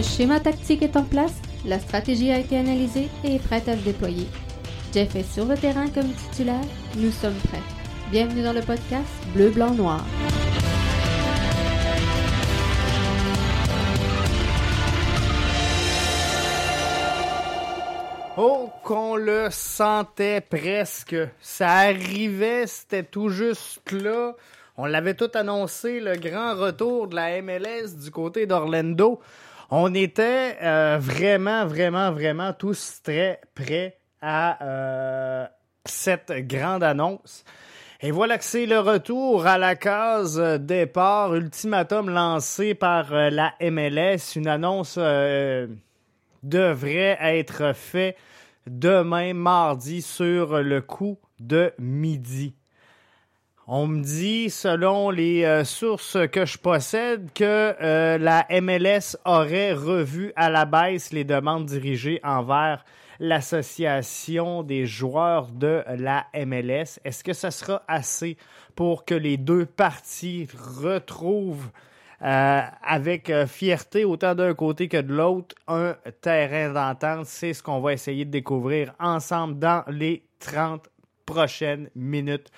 Le schéma tactique est en place, la stratégie a été analysée et est prête à se déployer. Jeff est sur le terrain comme titulaire, nous sommes prêts. Bienvenue dans le podcast Bleu, Blanc, Noir. Oh, qu'on le sentait presque. Ça arrivait, c'était tout juste là. On l'avait tout annoncé, le grand retour de la MLS du côté d'Orlando. On était euh, vraiment, vraiment, vraiment tous très prêts à euh, cette grande annonce. Et voilà que c'est le retour à la case départ, ultimatum lancé par euh, la MLS. Une annonce devrait être faite demain, mardi, sur le coup de midi. On me dit, selon les euh, sources que je possède, que euh, la MLS aurait revu à la baisse les demandes dirigées envers l'association des joueurs de la MLS. Est-ce que ça sera assez pour que les deux parties retrouvent euh, avec fierté autant d'un côté que de l'autre un terrain d'entente? C'est ce qu'on va essayer de découvrir ensemble dans les 30 prochaines minutes.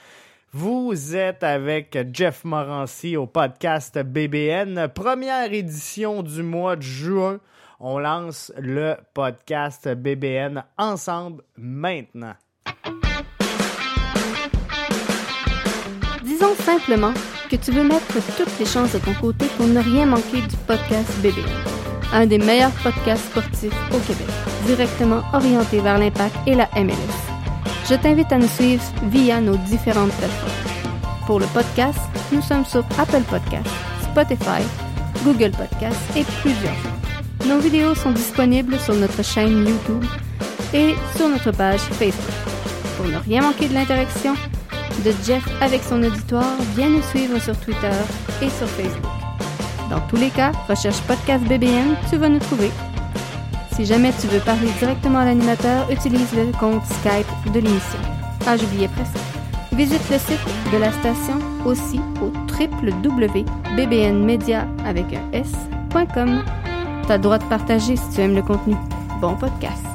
Vous êtes avec Jeff Morancy au podcast BBN, première édition du mois de juin. On lance le podcast BBN ensemble maintenant. Disons simplement que tu veux mettre toutes les chances de ton côté pour ne rien manquer du podcast BBN, un des meilleurs podcasts sportifs au Québec, directement orienté vers l'impact et la MLS je t'invite à nous suivre via nos différentes plateformes. Pour le podcast, nous sommes sur Apple Podcasts, Spotify, Google Podcasts et plusieurs. Nos vidéos sont disponibles sur notre chaîne YouTube et sur notre page Facebook. Pour ne rien manquer de l'interaction de Jeff avec son auditoire, viens nous suivre sur Twitter et sur Facebook. Dans tous les cas, recherche Podcast BBN, tu vas nous trouver si jamais tu veux parler directement à l'animateur, utilise le compte Skype de l'émission. Ah, j'oubliais presque. Visite le site de la station aussi au www.bbnmedia avec un s.com. T'as le droit de partager si tu aimes le contenu. Bon podcast.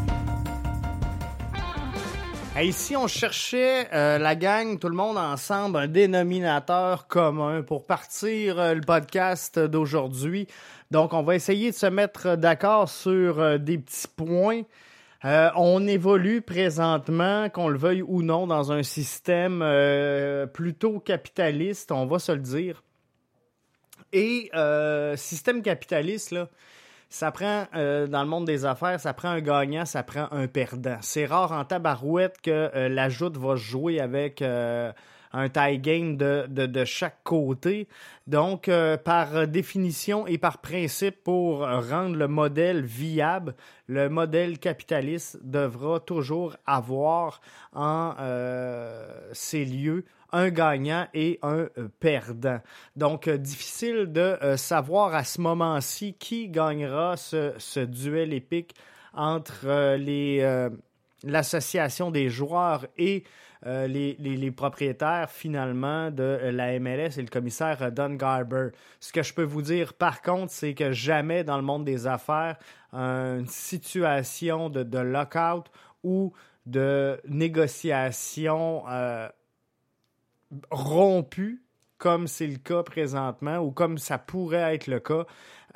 Ici, on cherchait euh, la gang, tout le monde ensemble, un dénominateur commun pour partir euh, le podcast d'aujourd'hui. Donc, on va essayer de se mettre d'accord sur euh, des petits points. On évolue présentement, qu'on le veuille ou non, dans un système plutôt capitaliste, on va se le dire. Et système capitaliste, là, ça prend, dans le monde des affaires, ça prend un gagnant, ça prend un perdant. C'est rare en tabarouette que la joute va jouer avec un tie game de, chaque côté. Donc, euh, par définition et par principe, pour rendre le modèle viable, le modèle capitaliste devra toujours avoir en euh, ses lieux un gagnant et un euh, perdant. Donc, difficile de savoir à ce moment-ci qui gagnera ce, duel épique entre l'association des joueurs et euh, les, propriétaires finalement de la MLS et le commissaire Don Garber. Ce que je peux vous dire par contre, c'est que jamais dans le monde des affaires, une situation de, lockout ou de négociation euh, rompue, comme c'est le cas présentement, ou comme ça pourrait être le cas,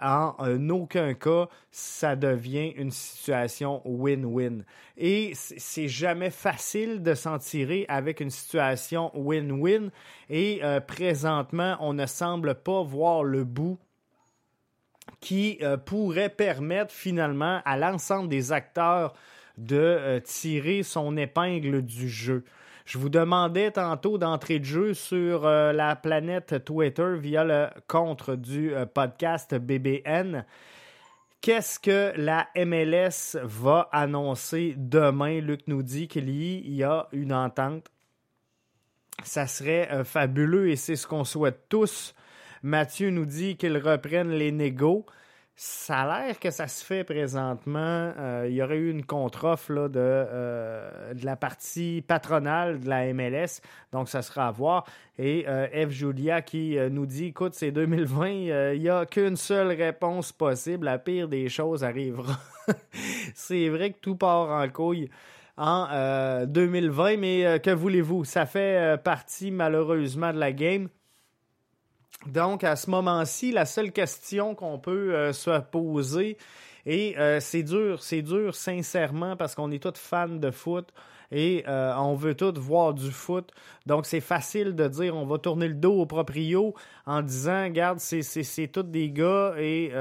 en aucun cas, ça devient une situation win-win. Et c'est jamais facile de s'en tirer avec une situation win-win. Et euh, présentement, on ne semble pas voir le bout qui euh, pourrait permettre finalement à l'ensemble des acteurs de euh, tirer son épingle du jeu. Je vous demandais tantôt d'entrer de jeu sur euh, la planète Twitter via le compte du euh, podcast BBN. Qu'est-ce que la MLS va annoncer demain? Luc nous dit qu'il y a une entente. Ça serait euh, fabuleux et c'est ce qu'on souhaite tous. Mathieu nous dit qu'ils reprennent les négos. Ça a l'air que ça se fait présentement. Euh, il y aurait eu une contre-offre de, euh, de la partie patronale de la MLS, donc ça sera à voir. Et euh, F. Julia qui nous dit écoute, c'est 2020, il n'y a qu'une seule réponse possible. La pire des choses arrivera. c'est vrai que tout part en couille en 2020, mais que voulez-vous? Ça fait partie malheureusement de la game. Donc, à ce moment-ci, la seule question qu'on peut euh, se poser, et euh, c'est dur, c'est dur sincèrement parce qu'on est tous fans de foot et euh, on veut tous voir du foot. Donc, c'est facile de dire on va tourner le dos au proprio en disant, regarde, c'est tous des gars et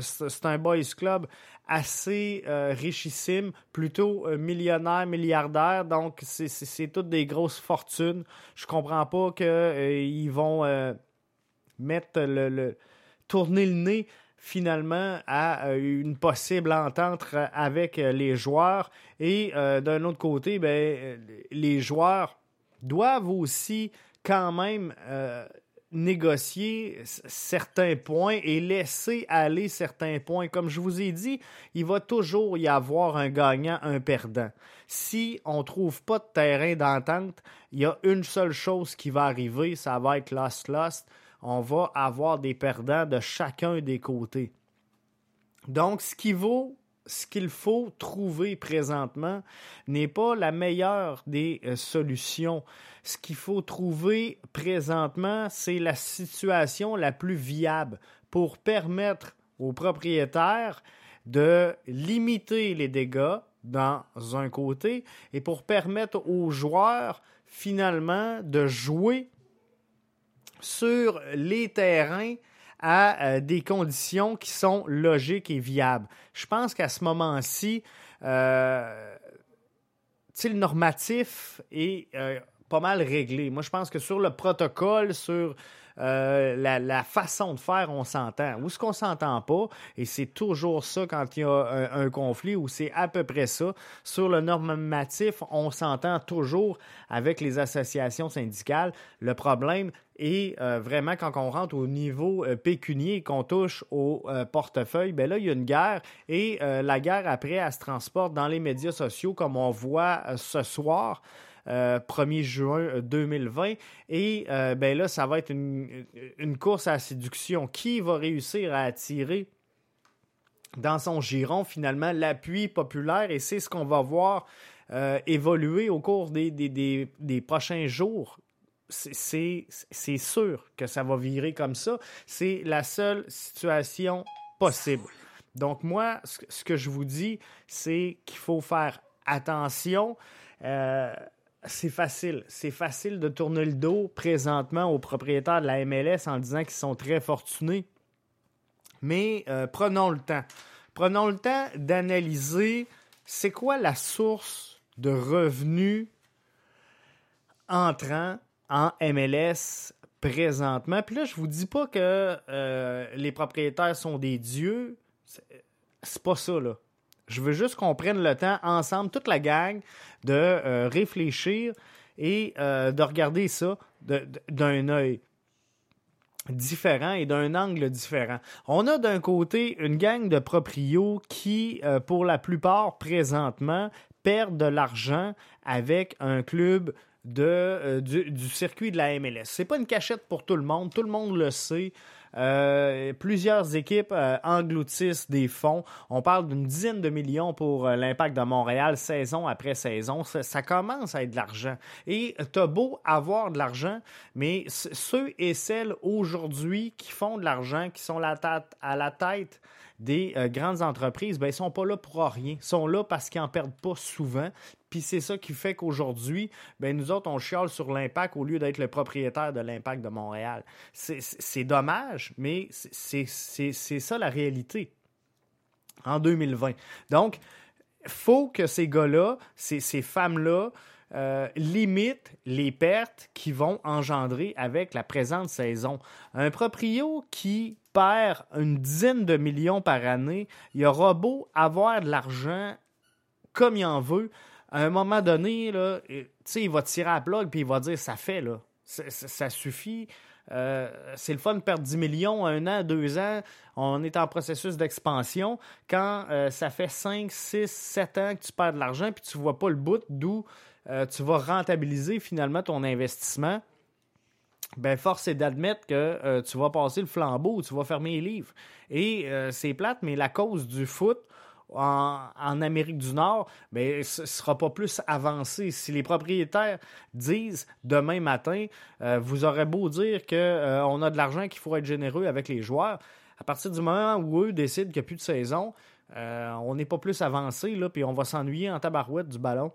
c'est un boys club assez richissime, plutôt millionnaire, milliardaire. Donc, c'est toutes des grosses fortunes. Je comprends pas qu'ils vont mettre le, tourner le nez finalement à euh, une possible entente avec euh, les joueurs. Et euh, d'un autre côté, ben, les joueurs doivent aussi quand même négocier certains points et laisser aller certains points. Comme je vous ai dit, il va toujours y avoir un gagnant, un perdant. Si on ne trouve pas de terrain d'entente, il y a une seule chose qui va arriver, ça va être lost-lost on va avoir des perdants de chacun des côtés. Donc, ce qu'il faut trouver présentement n'est pas la meilleure des euh, solutions. Ce qu'il faut trouver présentement, c'est la situation la plus viable pour permettre aux propriétaires de limiter les dégâts dans un côté et pour permettre aux joueurs finalement de jouer sur les terrains à euh, des conditions qui sont logiques et viables. Je pense qu'à ce moment-ci, euh, le normatif est euh, pas mal réglé. Moi, je pense que sur le protocole, sur euh, la, façon de faire, on s'entend. Où est-ce qu'on s'entend pas? Et c'est toujours ça quand il y a un, conflit, ou c'est à peu près ça. Sur le normatif, on s'entend toujours avec les associations syndicales. Le problème est euh, vraiment quand on rentre au niveau euh, pécunier, qu'on touche au portefeuille, ben là, il y a une guerre et la guerre après, elle se transporte dans les médias sociaux comme on voit ce soir. 1er euh, juin 2020. Et euh, ben là, ça va être une, course à la séduction. Qui va réussir à attirer dans son giron finalement l'appui populaire? Et c'est ce qu'on va voir euh, évoluer au cours des, des, prochains jours c'est sûr que ça va virer comme ça. C'est la seule situation possible. Donc moi, ce que je vous dis, c'est qu'il faut faire attention c'est facile. C'est facile de tourner le dos présentement aux propriétaires de la MLS en disant qu'ils sont très fortunés. Mais euh, prenons le temps. Prenons le temps d'analyser c'est quoi la source de revenus entrant en MLS présentement. Puis là, je vous dis pas que euh, les propriétaires sont des dieux. C'est pas ça, là. Je veux juste qu'on prenne le temps ensemble, toute la gang, de euh, réfléchir et euh, de regarder ça d'un œil différent et d'un angle différent. On a d'un côté une gang de proprios qui, euh, pour la plupart présentement, perdent de l'argent avec un club de, du, circuit de la MLS. C'est pas une cachette pour tout le monde, tout le monde le sait. Euh, plusieurs équipes euh, engloutissent des fonds. On parle d'une dizaine de millions pour euh, l'impact de Montréal saison après saison. Ça, commence à être de l'argent. Et t'as beau avoir de l'argent, mais ceux et celles aujourd'hui qui font de l'argent, qui sont la tête, à la tête des grandes entreprises, ben, ils sont pas là pour rien. Ils sont là parce qu'ils en perdent pas souvent. Puis c'est ça qui fait qu'aujourd'hui, ben nous autres, on chiale sur l'impact au lieu d'être le propriétaire de l'impact de Montréal. C'est dommage, mais c'est ça la réalité en 2020. Donc, faut que ces gars-là, ces, ces femmes-là, euh, limitent les pertes qui vont engendrer avec la présente saison. Un proprio qui perd une dizaine de millions par année, il aura beau avoir de l'argent comme il en veut, à un moment donné, là, il va tirer à la plug puis il va dire ça fait, là. Ça, suffit. c'est le fun de perdre 10 millions, un an, deux ans. On est en processus d'expansion. Quand ça fait 5, 6, 7 ans que tu perds de l'argent puis tu vois pas le bout d'où tu vas rentabiliser finalement ton investissement, ben force est d'admettre que euh, tu vas passer le flambeau, tu vas fermer les livres. Et euh, c'est plate, mais la cause du foot en, Amérique du Nord, ben, ce ne sera pas plus avancé. Si les propriétaires disent demain matin, euh, vous aurez beau dire qu'on a de l'argent qu'il faut être généreux avec les joueurs, à partir du moment où eux décident qu'il n'y a plus de saison, on n'est pas plus avancé, là, puis on va s'ennuyer en tabarouette du ballon.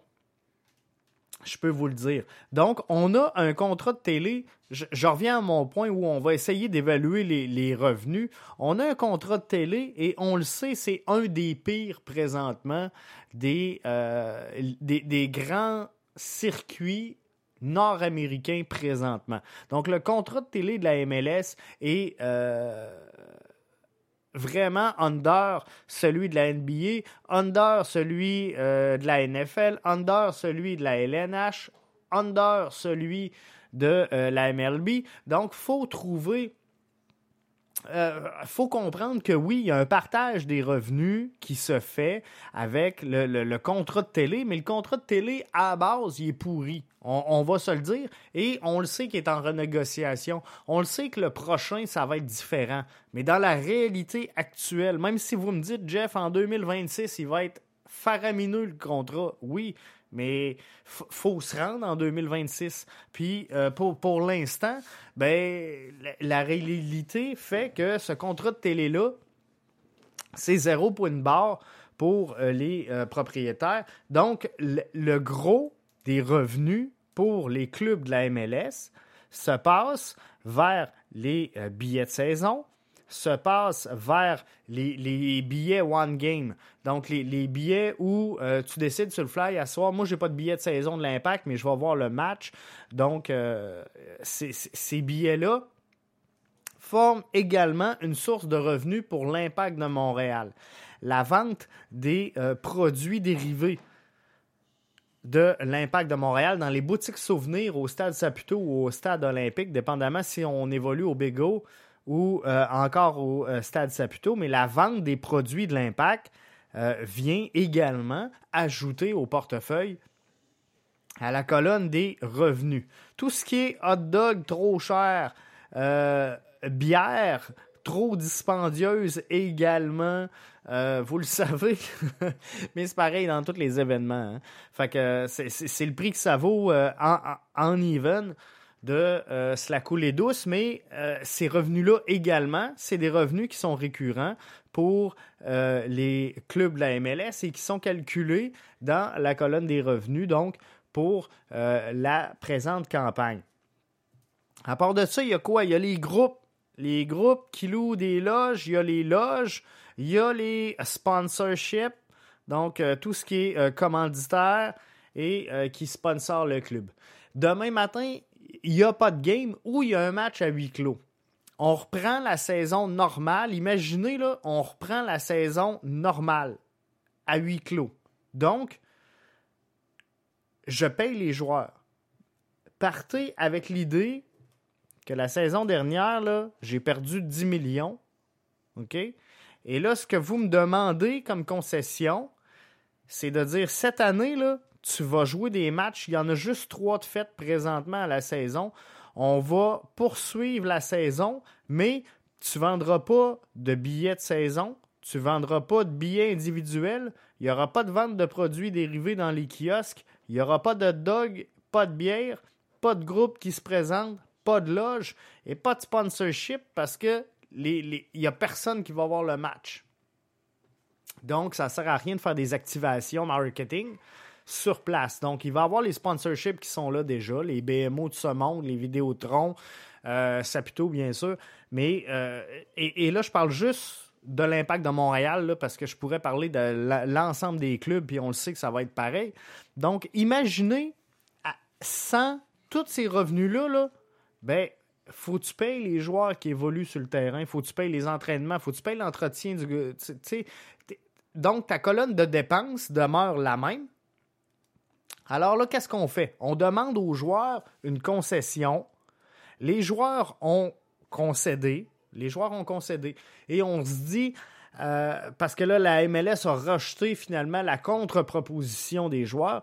Je peux vous le dire. Donc, on a un contrat de télé. Je, reviens à mon point où on va essayer d'évaluer les, revenus. On a un contrat de télé et on le sait, c'est un des pires présentement des, euh, des, grands circuits nord-américains présentement. Donc, le contrat de télé de la MLS est euh, vraiment under celui de la NBA, under celui euh, de la NFL, under celui de la LNH, under celui de euh, la MLB. Donc, faut trouver il euh, faut comprendre que oui, il y a un partage des revenus qui se fait avec le, contrat de télé, mais le contrat de télé, à base, il est pourri. On, va se le dire. Et on le sait qu'il est en renégociation. On le sait que le prochain, ça va être différent. Mais dans la réalité actuelle, même si vous me dites, Jeff, en 2026, il va être faramineux le contrat, oui, mais faut se rendre en 2026. Puis euh, pour, pour l'instant, ben la, réalité fait que ce contrat de télé-là, c'est zéro point de barre pour euh, les euh, propriétaires. Donc, le, gros des revenus pour les clubs de la MLS se passe vers les billets de saison, se passe vers les, billets One Game. Donc, les, billets où euh, tu décides sur le fly à soir. Moi, j'ai pas de billet de saison de l'Impact, mais je vais voir le match. Donc, euh, ces billets-là forment également une source de revenus pour l'Impact de Montréal. La vente des euh, produits dérivés de l'Impact de Montréal dans les boutiques souvenirs au stade Saputo ou au stade olympique, dépendamment si on évolue au Bigo ou euh, encore au euh, Stade Saputo, mais la vente des produits de l'impact euh, vient également ajouter au portefeuille à la colonne des revenus. Tout ce qui est hot dog trop cher, bière trop dispendieuse également, vous le savez, mais c'est pareil dans tous les événements. Hein. Fait que c'est le prix que ça vaut en, en even de euh, se douce, mais euh, ces revenus-là également, c'est des revenus qui sont récurrents pour euh, les clubs de la MLS et qui sont calculés dans la colonne des revenus, donc pour la présente campagne. À part de ça, il y a quoi? Il y a les groupes. Les groupes qui louent des loges, il y a les loges, il y a les sponsorships, donc tout ce qui est commanditaire et qui sponsor le club. Demain matin, il n'y a pas de game ou il y a un match à huis clos. On reprend la saison normale. Imaginez, là, on reprend la saison normale à huis clos. Donc, je paye les joueurs. Partez avec l'idée que la saison dernière, j'ai perdu 10 millions. OK? Et là, ce que vous me demandez comme concession, c'est de dire cette année, là, tu vas jouer des matchs. Il y en a juste trois de fait présentement à la saison. On va poursuivre la saison, mais tu ne vendras pas de billets de saison. Tu ne vendras pas de billets individuels. Il n'y aura pas de vente de produits dérivés dans les kiosques. Il n'y aura pas de dog, pas de bière, pas de groupe qui se présente, pas de loge et pas de sponsorship parce que il n'y a personne qui va voir le match. Donc, ça ne sert à rien de faire des activations marketing sur place. Donc, il va avoir les sponsorships qui sont là déjà, les BMO de ce monde, les Vidéotrons, euh, Saputo, bien sûr. Mais, euh, et, là, je parle juste de l'impact de Montréal, parce que je pourrais parler de l'ensemble des clubs, puis on le sait que ça va être pareil. Donc, imaginez, sans tous ces revenus-là, là, ben, faut tu payes les joueurs qui évoluent sur le terrain, faut tu payes les entraînements, faut tu payes l'entretien du. Donc, ta colonne de dépenses demeure la même, alors là, qu'est-ce qu'on fait? On demande aux joueurs une concession. les joueurs ont concédé. Les joueurs ont concédé. Et on se dit, euh, parce que là, la MLS a rejeté finalement la contre-proposition des joueurs.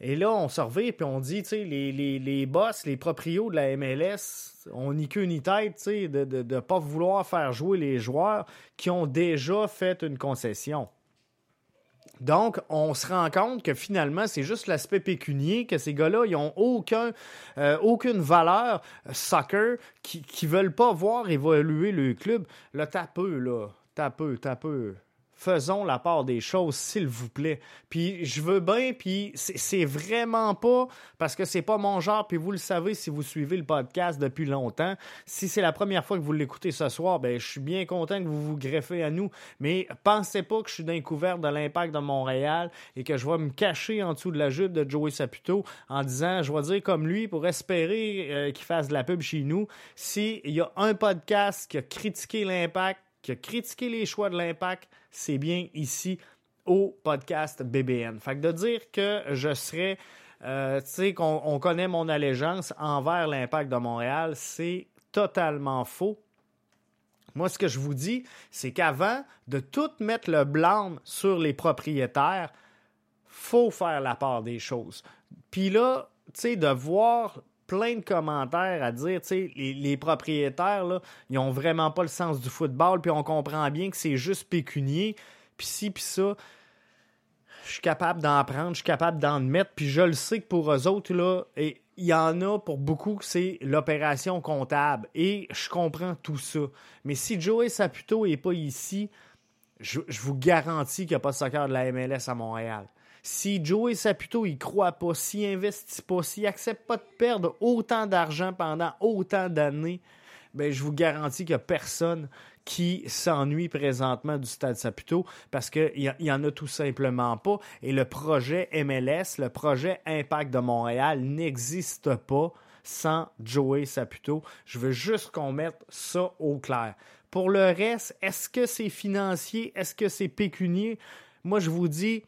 Et là, on se revient et on dit, les, les, les boss, les proprios de la MLS, on ni queue ni tête, tu de ne pas vouloir faire jouer les joueurs qui ont déjà fait une concession. Donc, on se rend compte que finalement, c'est juste l'aspect pécunier, que ces gars-là, ils n'ont euh, aucune valeur euh, soccer, qui ne veulent pas voir évoluer le club. Là, t'as peu, là. T'as peu, t'as peu faisons la part des choses, s'il vous plaît. Puis je veux bien, puis c'est vraiment pas parce que c'est pas mon genre, puis vous le savez si vous suivez le podcast depuis longtemps. Si c'est la première fois que vous l'écoutez ce soir, ben je suis bien content que vous vous greffez à nous, mais pensez pas que je suis d'un couvert de l'impact de Montréal et que je vais me cacher en dessous de la jupe de Joey Saputo en disant, je vais dire comme lui pour espérer euh, qu'il fasse de la pub chez nous. S'il y a un podcast qui a critiqué l'impact, qui a critiqué les choix de l'impact, c'est bien ici au podcast BBN. Fait que de dire que je serais, euh, tu sais, qu'on connaît mon allégeance envers l'impact de Montréal, c'est totalement faux. Moi, ce que je vous dis, c'est qu'avant de tout mettre le blâme sur les propriétaires, faut faire la part des choses. Puis là, tu sais, de voir plein de commentaires à dire, tu sais, les, propriétaires, là, ils ont vraiment pas le sens du football, puis on comprend bien que c'est juste pécunier, puis ci, puis ça. Je suis capable d'en prendre, je suis capable d'en mettre, puis je le sais que pour eux autres, là, il y en a pour beaucoup, c'est l'opération comptable. Et je comprends tout ça. Mais si Joey Saputo n'est pas ici, je, je vous garantis qu'il n'y a pas de soccer de la MLS à Montréal. Si Joey Saputo il croit pas, s'il investit pas, s'il accepte pas de perdre autant d'argent pendant autant d'années, ben je vous garantis qu'il n'y a personne qui s'ennuie présentement du Stade Saputo parce qu'il y, en a tout simplement pas. Et le projet MLS, le projet Impact de Montréal n'existe pas sans Joey Saputo. Je veux juste qu'on mette ça au clair. Pour le reste, est-ce que c'est financier? Est-ce que c'est pécunier? Moi, je vous dis,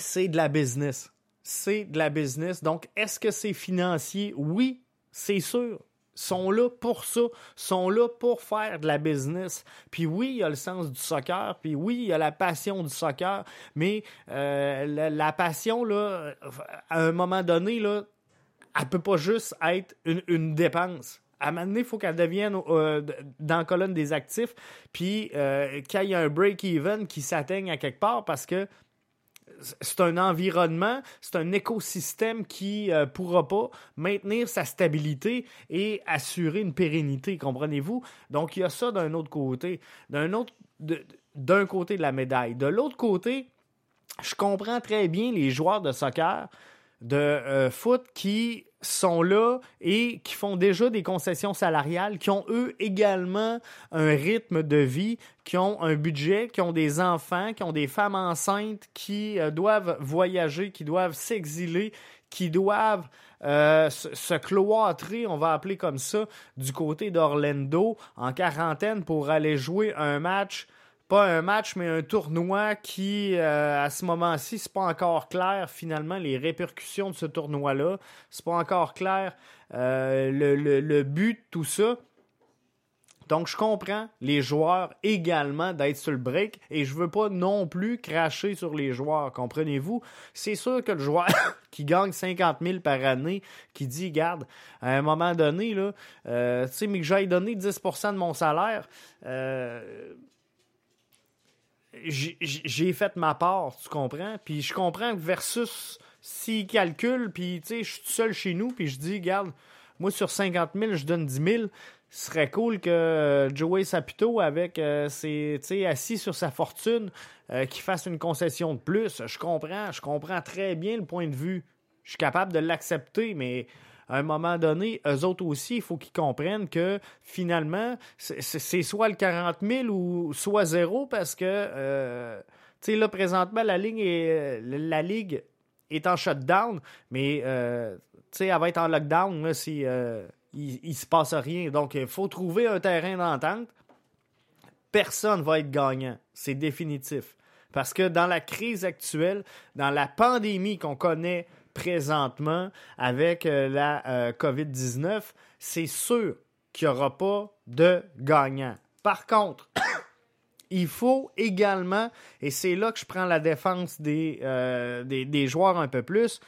c'est de la business. C'est de la business. Donc, est-ce que c'est financier? Oui, c'est sûr. Sont là pour ça, sont là pour faire de la business. Puis oui, il y a le sens du soccer, puis oui, il y a la passion du soccer, mais euh, la, passion, là, à un moment donné, là, elle peut pas juste être une, dépense à un moment donné, il faut qu'elle devienne euh, dans la colonne des actifs, puis euh, qu'il y ait un break-even qui s'atteigne à quelque part parce que c'est un environnement, c'est un écosystème qui ne euh, pourra pas maintenir sa stabilité et assurer une pérennité, comprenez-vous? Donc, il y a ça d'un autre côté. D'un autre, d'un côté de la médaille. De l'autre côté, je comprends très bien les joueurs de soccer, de euh, foot qui sont là et qui font déjà des concessions salariales, qui ont eux également un rythme de vie, qui ont un budget, qui ont des enfants, qui ont des femmes enceintes, qui euh, doivent voyager, qui doivent s'exiler, qui doivent euh, se, cloîtrer, on va appeler comme ça, du côté d'Orlando en quarantaine pour aller jouer un match pas un match, mais un tournoi qui, euh, à ce moment-ci, c'est pas encore clair finalement les répercussions de ce tournoi-là. C'est pas encore clair euh, le, le, but, tout ça. Donc, je comprends les joueurs également d'être sur le break et je veux pas non plus cracher sur les joueurs, comprenez-vous? C'est sûr que le joueur qui gagne 50 000 par année, qui dit, garde, à un moment donné, là, euh, tu sais, mais que j'aille donner 10% de mon salaire, euh, j'ai fait ma part, tu comprends? Puis je comprends que versus s'il calcule, puis tu sais, je suis seul chez nous, puis je dis, regarde, moi sur 50 000, je donne 10 000. Ce serait cool que euh, Joey Saputo, avec euh, ses, assis sur sa fortune, euh, qu'il fasse une concession de plus. Je comprends, je comprends très bien le point de vue. Je suis capable de l'accepter, mais à un moment donné, eux autres aussi, il faut qu'ils comprennent que finalement, c'est soit le 40 000 ou soit zéro parce que, euh, tu sais, là, présentement, est, la Ligue est en shutdown, mais, euh, tu sais, elle va être en lockdown si euh, il, se passe rien. Donc, il faut trouver un terrain d'entente. Personne va être gagnant. C'est définitif. Parce que dans la crise actuelle, dans la pandémie qu'on connaît présentement avec la COVID-19, c'est sûr qu'il n'y aura pas de gagnant. Par contre, il faut également, et c'est là que je prends la défense des, des joueurs un peu plus,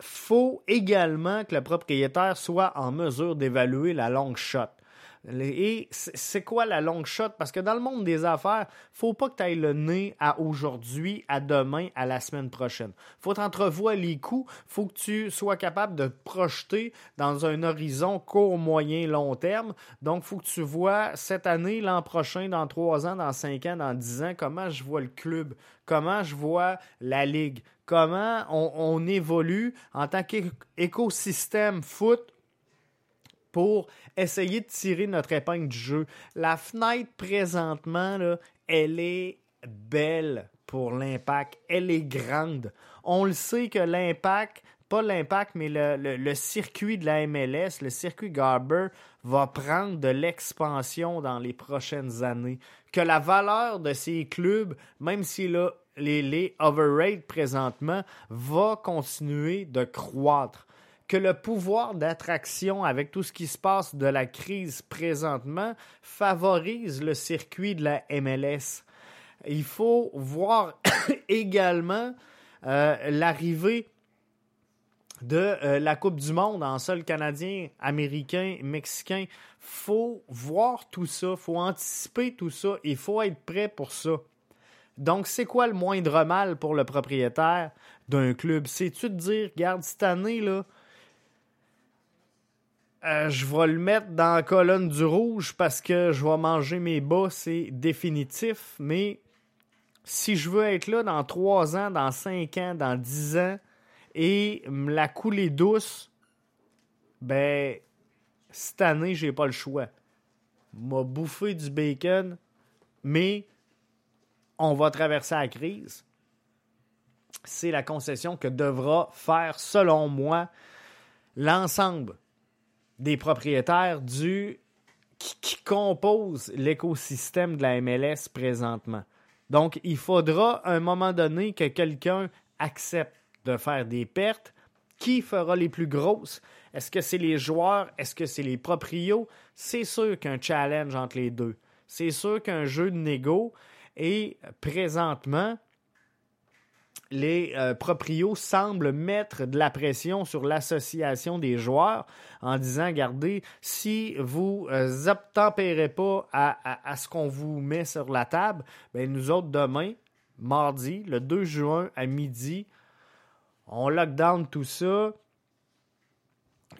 faut également que le propriétaire soit en mesure d'évaluer la long shot. Et c'est quoi la long shot? Parce que dans le monde des affaires, faut pas que tu ailles le nez à aujourd'hui, à demain, à la semaine prochaine. faut t'entrevoir les coups, faut que tu sois capable de te projeter dans un horizon court, moyen, long terme. Donc, faut que tu vois cette année, l'an prochain, dans trois ans, dans cinq ans, dans dix ans, comment je vois le club, comment je vois la ligue, comment on, évolue en tant qu'écosystème foot pour essayer de tirer notre épingle du jeu. La fenêtre présentement, elle est belle pour l'impact. Elle est grande. On le sait que l'impact, pas l'impact, mais le, circuit de la MLS, le circuit Garber, va prendre de l'expansion dans les prochaines années. Que la valeur de ces clubs, même si là, les, les overrated présentement va continuer de croître. Que le pouvoir d'attraction avec tout ce qui se passe de la crise présentement favorise le circuit de la MLS. Il faut voir également euh, l'arrivée de euh, la Coupe du Monde en sol canadien, américain, mexicain. faut voir tout ça, faut anticiper tout ça, il faut être prêt pour ça. Donc, c'est quoi le moindre mal pour le propriétaire d'un club? C'est-tu de dire, regarde, cette année, là, euh, je vais le mettre dans la colonne du rouge parce que je vais manger mes bas, c'est définitif. Mais si je veux être là dans trois ans, dans cinq ans, dans dix ans et me la couler douce, ben, cette année, j'ai pas le choix. M'a bouffé du bacon, mais on va traverser la crise. C'est la concession que devra faire, selon moi, l'ensemble des propriétaires du qui, composent l'écosystème de la MLS présentement. Donc, il faudra à un moment donné que quelqu'un accepte de faire des pertes. Qui fera les plus grosses? Est-ce que c'est les joueurs? Est-ce que c'est les proprios? C'est sûr qu'un challenge entre les deux. C'est sûr qu'un jeu de négo, et présentement, les euh, proprios semblent mettre de la pression sur l'association des joueurs en disant, regardez, si vous euh, obtempérez pas à, ce qu'on vous met sur la table, ben nous autres, demain, mardi, le 2 juin à midi, on lockdown tout ça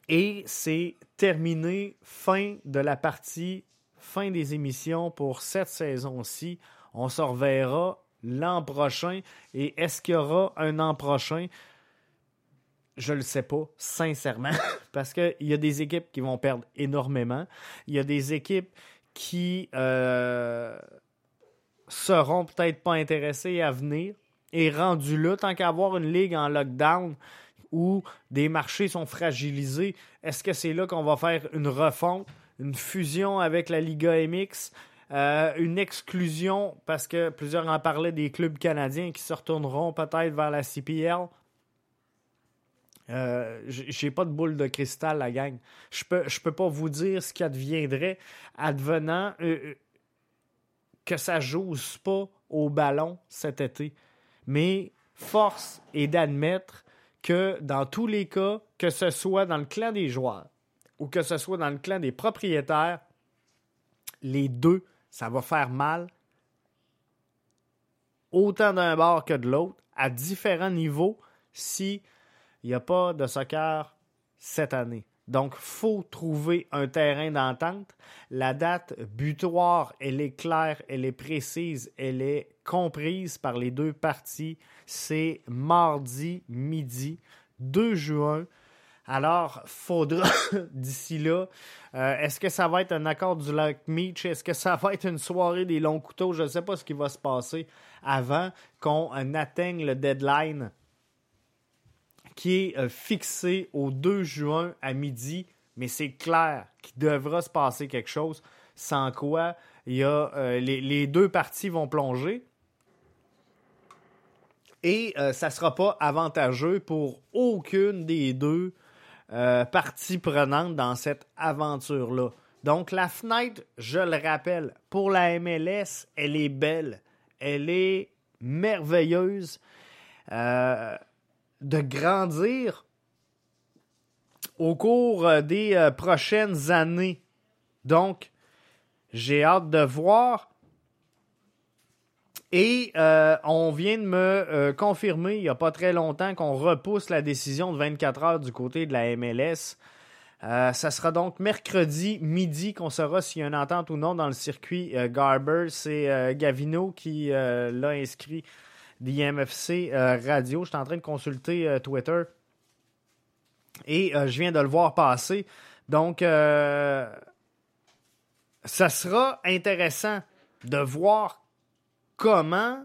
et c'est terminé, fin de la partie, fin des émissions pour cette saison-ci. On se reverra l'an prochain. Et est-ce qu'il y aura un an prochain? Je le sais pas, sincèrement, parce qu'il y a des équipes qui vont perdre énormément. Il y a des équipes qui euh, seront peut-être pas intéressées à venir. Et rendu là, tant qu'avoir une ligue en lockdown où des marchés sont fragilisés, est-ce que c'est là qu'on va faire une refonte, une fusion avec la Liga MX? Euh, une exclusion, parce que plusieurs en parlaient des clubs canadiens qui se retourneront peut-être vers la CPL. Euh, j'ai pas de boule de cristal, la gang. Je peux, je peux pas vous dire ce qui adviendrait advenant euh, euh, que ça joue pas au ballon cet été. Mais force est d'admettre que dans tous les cas, que ce soit dans le clan des joueurs ou que ce soit dans le clan des propriétaires, les deux ça va faire mal autant d'un bord que de l'autre, à différents niveaux, s'il n'y a pas de soccer cette année. Donc, il faut trouver un terrain d'entente. La date butoir, elle est claire, elle est précise, elle est comprise par les deux parties. C'est mardi midi 2 juin alors, faudra d'ici là. Euh, est-ce que ça va être un accord du lac Meach? Est-ce que ça va être une soirée des longs couteaux? Je ne sais pas ce qui va se passer avant qu'on atteigne le deadline qui est euh, fixé au 2 juin à midi. Mais c'est clair qu'il devra se passer quelque chose, sans quoi y a, euh, les, les deux parties vont plonger. Et ça ne sera pas avantageux pour aucune des deux parties prenantes dans cette aventure-là. Donc la fenêtre, je le rappelle, pour la MLS, elle est belle, elle est merveilleuse. de grandir au cours euh, des euh, prochaines années. Donc, j'ai hâte de voir. Et euh, on vient de me confirmer il n'y a pas très longtemps qu'on repousse la décision de 24 heures du côté de la MLS. ça sera donc mercredi midi qu'on saura s'il y a une entente ou non dans le circuit Garber. C'est Gavino qui l'a inscrit d'IMFC Radio. Je suis en train de consulter Twitter. Et euh, je viens de le voir passer. Donc, euh, ça sera intéressant de voir comment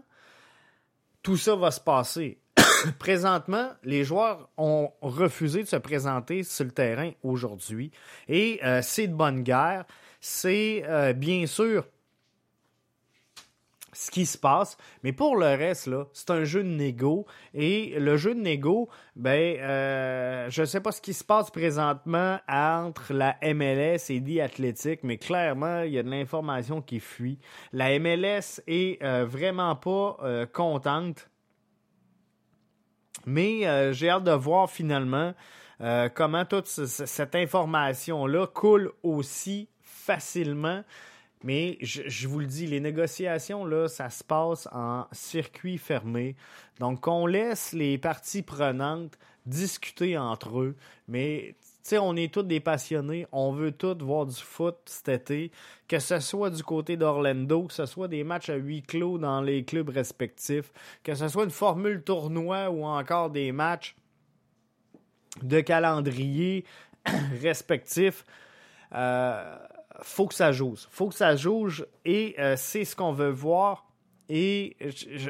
tout ça va se passer. Présentement, les joueurs ont refusé de se présenter sur le terrain aujourd'hui. Et euh, c'est de bonne guerre. C'est bien sûr ce qui se passe. Mais pour le reste, là, c'est un jeu de négo. Et le jeu de négo, ben, euh, je ne sais pas ce qui se passe présentement entre la MLS et The Athletic, mais clairement, il y a de l'information qui fuit. La MLS est euh, vraiment pas euh, contente. Mais j'ai hâte de voir finalement comment toute cette information-là coule aussi facilement mais je, vous le dis, les négociations, là, ça se passe en circuit fermé. Donc, on laisse les parties prenantes discuter entre eux. Mais, tu sais, on est tous des passionnés. On veut tous voir du foot cet été. Que ce soit du côté d'Orlando, que ce soit des matchs à huis clos dans les clubs respectifs, que ce soit une formule tournoi ou encore des matchs de calendrier respectifs. Euh, faut que ça joue. faut que ça joue et euh, c'est ce qu'on veut voir. Et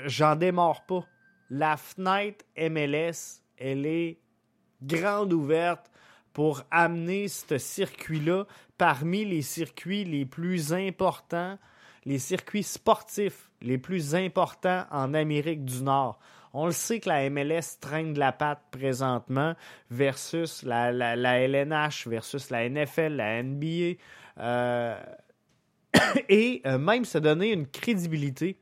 j'en démarre pas. La fenêtre MLS, elle est grande ouverte pour amener ce circuit-là parmi les circuits les plus importants, les circuits sportifs les plus importants en Amérique du Nord. On le sait que la MLS traîne de la patte présentement versus la, la LNH, versus la NFL, la NBA. Euh, et euh, même se donner une crédibilité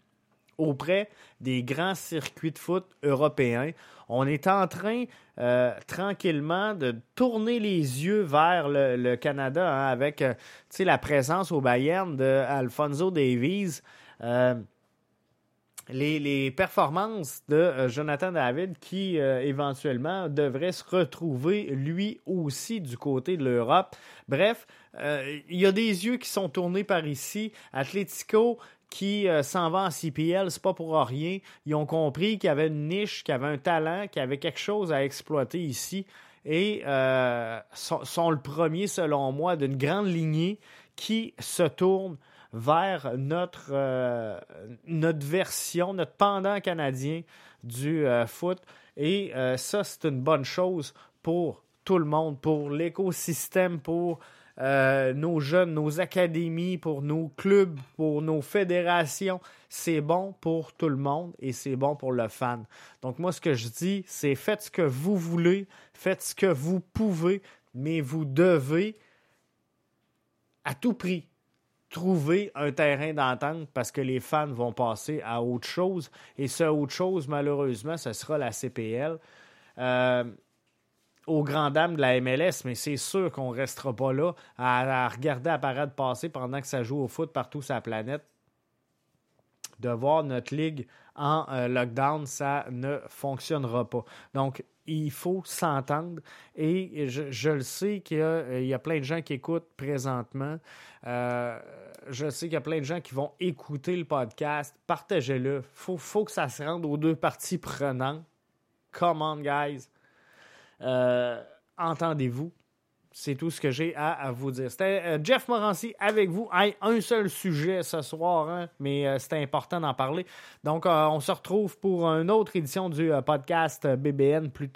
auprès des grands circuits de foot européens. On est en train euh, tranquillement de tourner les yeux vers le, Canada hein, avec la présence au Bayern de Alfonso Davies les, performances de euh, Jonathan David qui euh, éventuellement devrait se retrouver lui aussi du côté de l'Europe. Bref, euh, il y a des yeux qui sont tournés par ici. Atletico qui s'en va en CPL, c'est pas pour rien. Ils ont compris qu'il y avait une niche, qu'il y avait un talent, qu'il y avait quelque chose à exploiter ici et sont, sont, le premier, selon moi, d'une grande lignée qui se tourne vers notre, euh, notre version, notre pendant canadien du euh, foot. Et euh, ça, c'est une bonne chose pour tout le monde, pour l'écosystème, pour nos jeunes, nos académies, pour nos clubs, pour nos fédérations. C'est bon pour tout le monde et c'est bon pour le fan. Donc moi, ce que je dis, c'est faites ce que vous voulez, faites ce que vous pouvez, mais vous devez à tout prix trouver un terrain d'entente parce que les fans vont passer à autre chose. Et ce autre chose, malheureusement, ce sera la CPL. Euh, aux grandes dames de la MLS, mais c'est sûr qu'on ne restera pas là à, regarder la parade passer pendant que ça joue au foot partout sur la planète. De voir notre ligue en euh, lockdown, ça ne fonctionnera pas. Donc, il faut s'entendre. Et je, le sais qu'il y, a plein de gens qui écoutent présentement. Euh, je sais qu'il y a plein de gens qui vont écouter le podcast. Partagez-le. Il faut, que ça se rende aux deux parties prenantes. Come on, guys. Euh, entendez-vous. C'est tout ce que j'ai à, vous dire. C'était euh, Jeff Morancy avec vous. un seul sujet ce soir, hein, mais euh, c'était important d'en parler. Donc, euh, on se retrouve pour une autre édition du podcast BBN plus,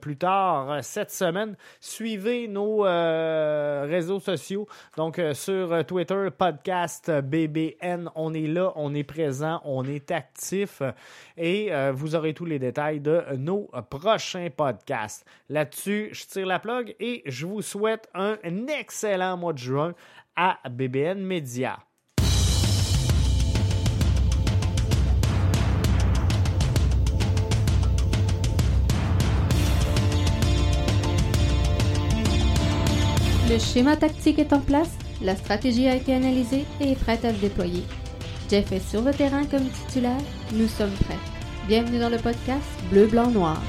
plus tard cette semaine. Suivez nos réseaux sociaux. Donc, sur Twitter, podcast BBN, on est là, on est présent, on est actif et vous aurez tous les détails de nos prochains podcasts. Là-dessus, je tire la plug et je vous souhaite un excellent mois de juin à BBN Media. Le schéma tactique est en place, la stratégie a été analysée et est prête à se déployer. Jeff est sur le terrain comme titulaire, nous sommes prêts. Bienvenue dans le podcast Bleu, Blanc, Noir.